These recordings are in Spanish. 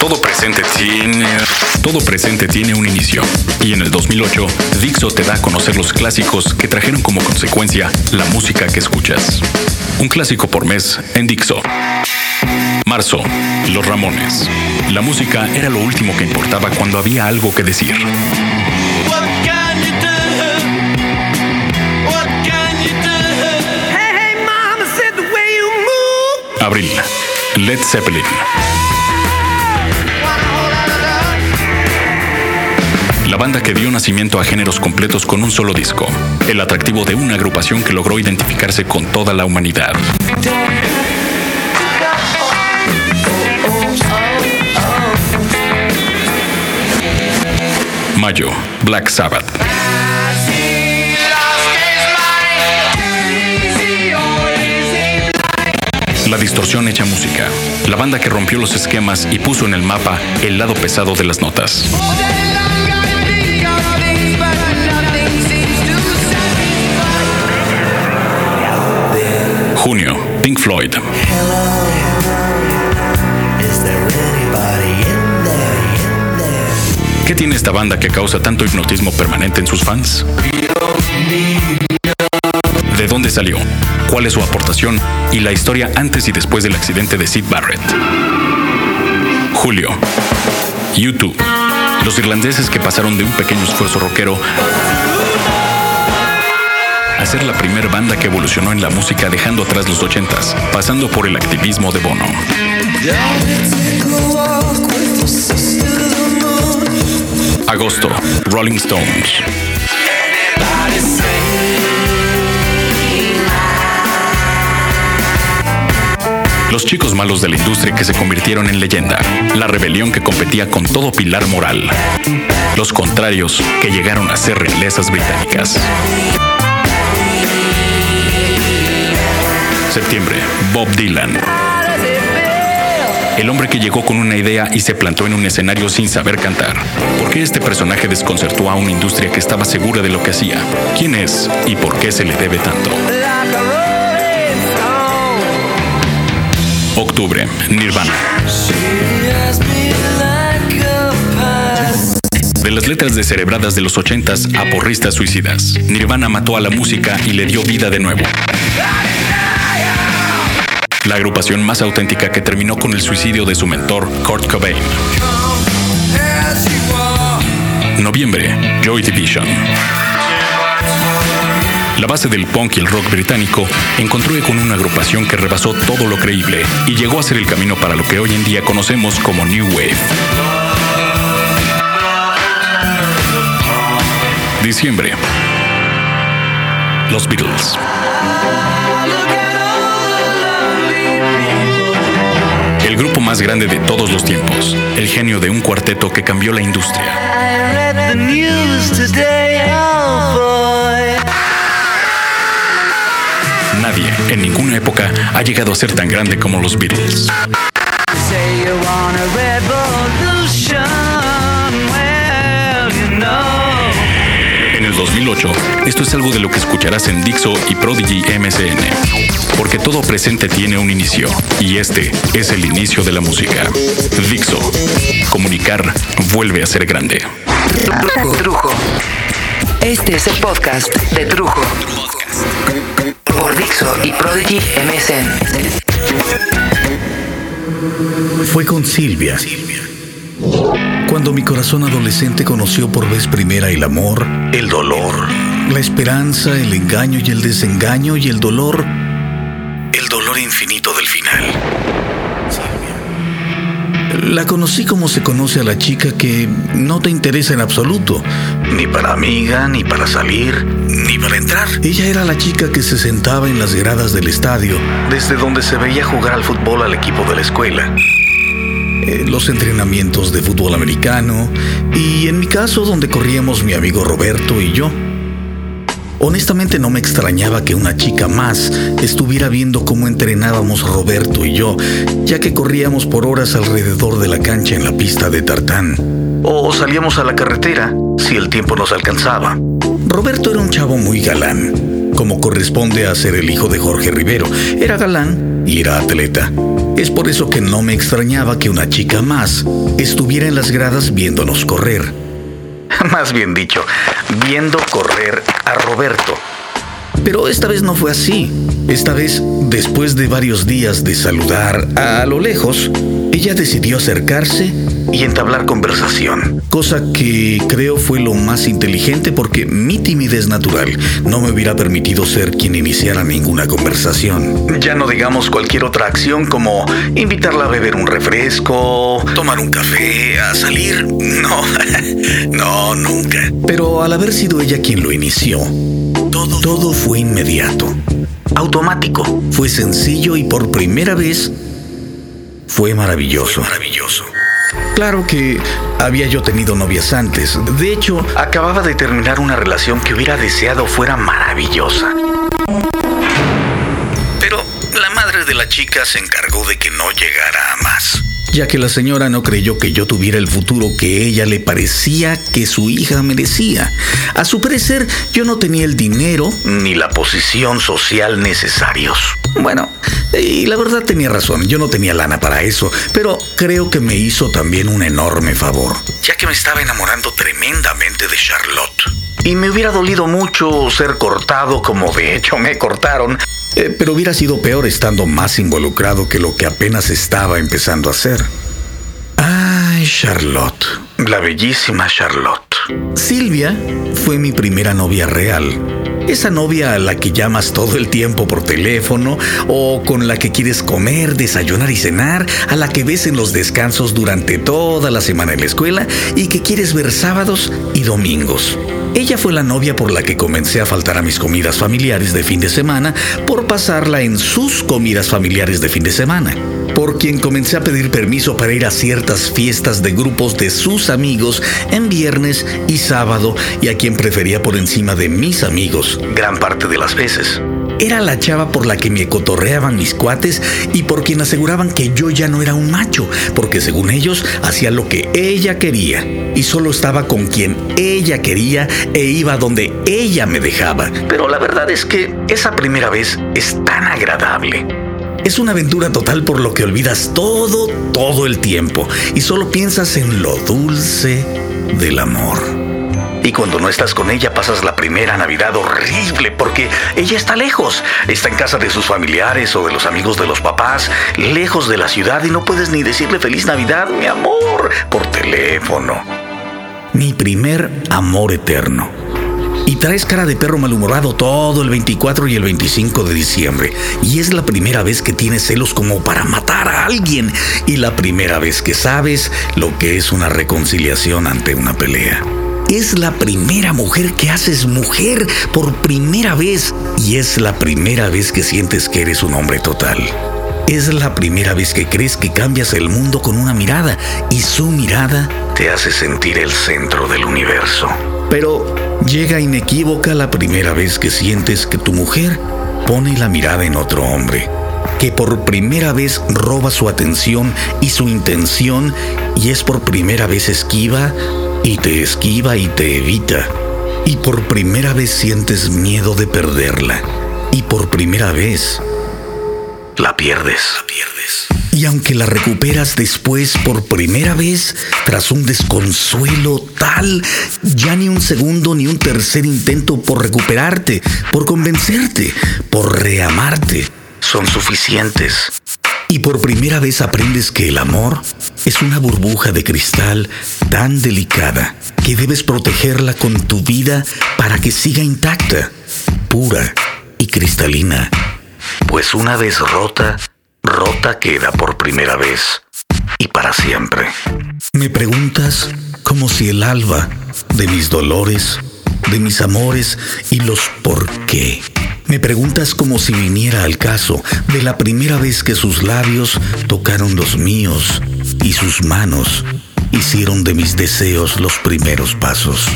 Todo presente tiene. Todo presente tiene un inicio. Y en el 2008, Dixo te da a conocer los clásicos que trajeron como consecuencia la música que escuchas. Un clásico por mes en Dixo. Marzo, Los Ramones. La música era lo último que importaba cuando había algo que decir. Abril, Led Zeppelin. La banda que dio nacimiento a géneros completos con un solo disco. El atractivo de una agrupación que logró identificarse con toda la humanidad. Mayo, Black Sabbath. Distorsión hecha música. La banda que rompió los esquemas y puso en el mapa el lado pesado de las notas. Junio, Pink Floyd. ¿Qué tiene esta banda que causa tanto hipnotismo permanente en sus fans? ¿De dónde salió? ¿Cuál es su aportación? Y la historia antes y después del accidente de Sid Barrett. Julio. YouTube. Los irlandeses que pasaron de un pequeño esfuerzo rockero a ser la primer banda que evolucionó en la música dejando atrás los ochentas, pasando por el activismo de Bono. Agosto, Rolling Stones. Los chicos malos de la industria que se convirtieron en leyenda. La rebelión que competía con todo pilar moral. Los contrarios que llegaron a ser realezas británicas. Septiembre, Bob Dylan. El hombre que llegó con una idea y se plantó en un escenario sin saber cantar. ¿Por qué este personaje desconcertó a una industria que estaba segura de lo que hacía? ¿Quién es y por qué se le debe tanto? Nirvana. De las letras descerebradas de los ochentas a porristas suicidas, Nirvana mató a la música y le dio vida de nuevo. La agrupación más auténtica que terminó con el suicidio de su mentor, Kurt Cobain. Noviembre, Joy Division. La base del punk y el rock británico encontró con una agrupación que rebasó todo lo creíble y llegó a ser el camino para lo que hoy en día conocemos como New Wave. Diciembre. Los Beatles. El grupo más grande de todos los tiempos, el genio de un cuarteto que cambió la industria. Nadie, en ninguna época, ha llegado a ser tan grande como los Beatles. En el 2008, esto es algo de lo que escucharás en Dixo y Prodigy MSN. Porque todo presente tiene un inicio, y este es el inicio de la música. Dixo. Comunicar vuelve a ser grande. Trujo. Este es el podcast de Trujo. Por Y Prodigy. Fue con Silvia. Cuando mi corazón adolescente conoció por vez primera el amor, el dolor, la esperanza, el engaño y el desengaño y el dolor, el dolor infinito del final. La conocí como se conoce a la chica que no te interesa en absoluto, ni para amiga, ni para salir, ni para entrar. Ella era la chica que se sentaba en las gradas del estadio, desde donde se veía jugar al fútbol al equipo de la escuela. Eh, los entrenamientos de fútbol americano y en mi caso donde corríamos mi amigo Roberto y yo. Honestamente no me extrañaba que una chica más estuviera viendo cómo entrenábamos Roberto y yo, ya que corríamos por horas alrededor de la cancha en la pista de tartán. O salíamos a la carretera si el tiempo nos alcanzaba. Roberto era un chavo muy galán, como corresponde a ser el hijo de Jorge Rivero. Era galán y era atleta. Es por eso que no me extrañaba que una chica más estuviera en las gradas viéndonos correr. Más bien dicho, viendo correr a Roberto. Pero esta vez no fue así. Esta vez, después de varios días de saludar a lo lejos, ella decidió acercarse y entablar conversación, cosa que creo fue lo más inteligente porque mi timidez natural no me hubiera permitido ser quien iniciara ninguna conversación. Ya no digamos cualquier otra acción como invitarla a beber un refresco, tomar un café, a salir. No, no, nunca. Pero al haber sido ella quien lo inició, todo, todo fue inmediato, automático, fue sencillo y por primera vez fue maravilloso. maravilloso. Claro que había yo tenido novias antes. De hecho, acababa de terminar una relación que hubiera deseado fuera maravillosa. Pero la madre de la chica se encargó de que no llegara a más ya que la señora no creyó que yo tuviera el futuro que ella le parecía que su hija merecía. A su parecer, yo no tenía el dinero ni la posición social necesarios. Bueno, y la verdad tenía razón, yo no tenía lana para eso, pero creo que me hizo también un enorme favor, ya que me estaba enamorando tremendamente de Charlotte. Y me hubiera dolido mucho ser cortado como de hecho me cortaron, eh, pero hubiera sido peor estando más involucrado que lo que apenas estaba empezando a hacer. Ay, Charlotte, la bellísima Charlotte. Silvia fue mi primera novia real. Esa novia a la que llamas todo el tiempo por teléfono o con la que quieres comer, desayunar y cenar, a la que ves en los descansos durante toda la semana en la escuela y que quieres ver sábados y domingos. Ella fue la novia por la que comencé a faltar a mis comidas familiares de fin de semana por pasarla en sus comidas familiares de fin de semana. Por quien comencé a pedir permiso para ir a ciertas fiestas de grupos de sus amigos en viernes y sábado y a quien prefería por encima de mis amigos gran parte de las veces. Era la chava por la que me cotorreaban mis cuates y por quien aseguraban que yo ya no era un macho, porque según ellos hacía lo que ella quería y solo estaba con quien ella quería e iba donde ella me dejaba. Pero la verdad es que esa primera vez es tan agradable. Es una aventura total por lo que olvidas todo, todo el tiempo y solo piensas en lo dulce del amor. Y cuando no estás con ella pasas la primera Navidad horrible porque ella está lejos. Está en casa de sus familiares o de los amigos de los papás, lejos de la ciudad y no puedes ni decirle feliz Navidad, mi amor, por teléfono. Mi primer amor eterno. Y traes cara de perro malhumorado todo el 24 y el 25 de diciembre. Y es la primera vez que tienes celos como para matar a alguien. Y la primera vez que sabes lo que es una reconciliación ante una pelea. Es la primera mujer que haces mujer por primera vez y es la primera vez que sientes que eres un hombre total. Es la primera vez que crees que cambias el mundo con una mirada y su mirada te hace sentir el centro del universo. Pero llega inequívoca la primera vez que sientes que tu mujer pone la mirada en otro hombre, que por primera vez roba su atención y su intención y es por primera vez esquiva y te esquiva y te evita. Y por primera vez sientes miedo de perderla. Y por primera vez la pierdes. La pierdes. Y aunque la recuperas después por primera vez, tras un desconsuelo tal, ya ni un segundo ni un tercer intento por recuperarte, por convencerte, por reamarte, son suficientes. Y por primera vez aprendes que el amor es una burbuja de cristal tan delicada que debes protegerla con tu vida para que siga intacta, pura y cristalina. Pues una vez rota, rota queda por primera vez y para siempre. Me preguntas como si el alba de mis dolores, de mis amores y los por qué me preguntas como si viniera al caso de la primera vez que sus labios tocaron los míos y sus manos hicieron de mis deseos los primeros pasos.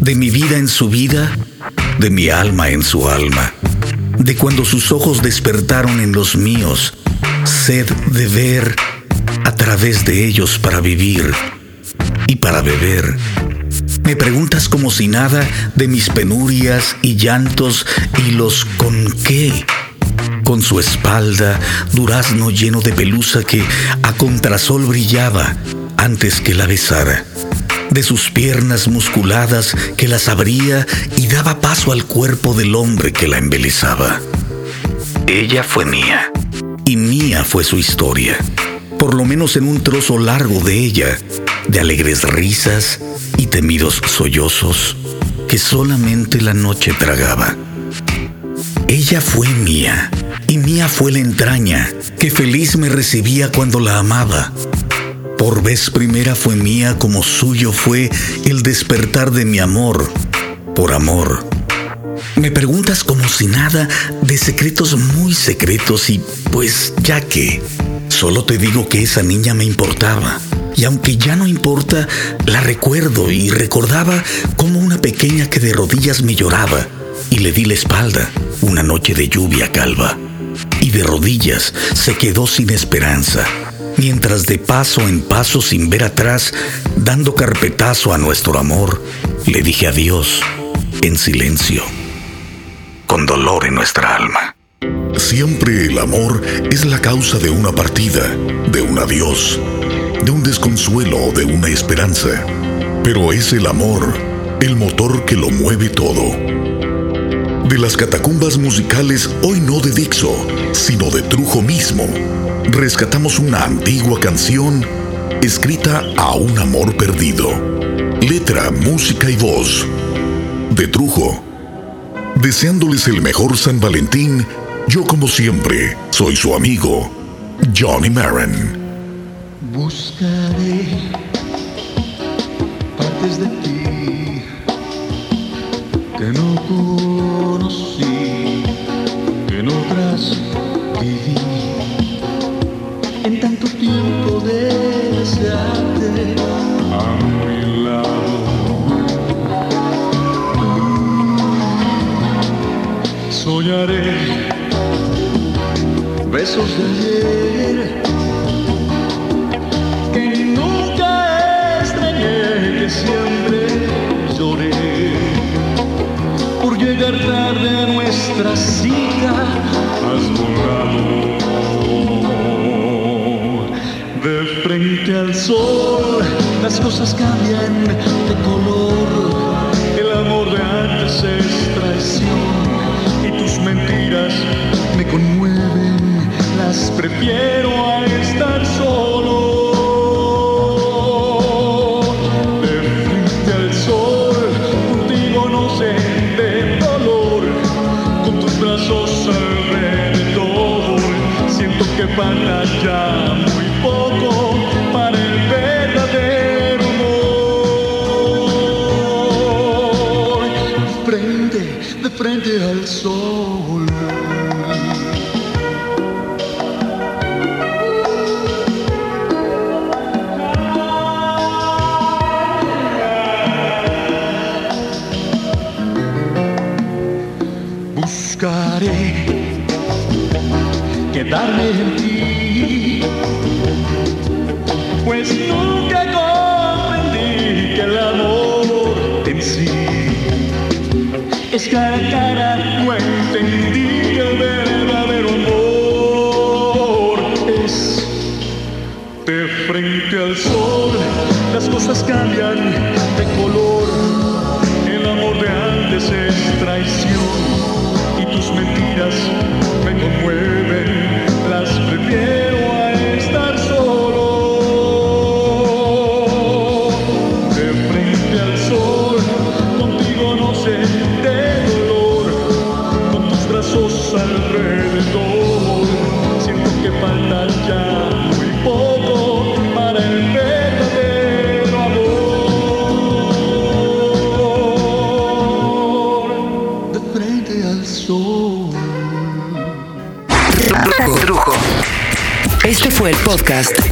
De mi vida en su vida, de mi alma en su alma, de cuando sus ojos despertaron en los míos, sed de ver a través de ellos para vivir y para beber me preguntas como si nada de mis penurias y llantos y los con qué. con su espalda, durazno lleno de pelusa que a contrasol brillaba antes que la besara, de sus piernas musculadas que las abría y daba paso al cuerpo del hombre que la embelezaba. Ella fue mía, y mía fue su historia, por lo menos en un trozo largo de ella, de alegres risas y temidos sollozos que solamente la noche tragaba. Ella fue mía, y mía fue la entraña, que feliz me recibía cuando la amaba. Por vez primera fue mía como suyo fue el despertar de mi amor, por amor. Me preguntas como si nada de secretos muy secretos y pues ya que, solo te digo que esa niña me importaba. Y aunque ya no importa, la recuerdo y recordaba como una pequeña que de rodillas me lloraba y le di la espalda una noche de lluvia calva. Y de rodillas se quedó sin esperanza, mientras de paso en paso sin ver atrás, dando carpetazo a nuestro amor, le dije adiós en silencio, con dolor en nuestra alma. Siempre el amor es la causa de una partida, de un adiós, de un desconsuelo o de una esperanza. Pero es el amor el motor que lo mueve todo de las catacumbas musicales, hoy no de Dixo, sino de Trujo mismo, rescatamos una antigua canción escrita a un amor perdido. Letra, música y voz. De Trujo. Deseándoles el mejor San Valentín, yo como siempre soy su amigo, Johnny Marin. Buscaré partes de ti que no conocí, que en otras viví. En tanto tiempo de desearte a mi lado. Soñaré besos de ayer a nuestra cita. Has volado de frente al sol, las cosas cambian de color. El amor de antes es traición y tus mentiras me conmueven, las prefiero a podcast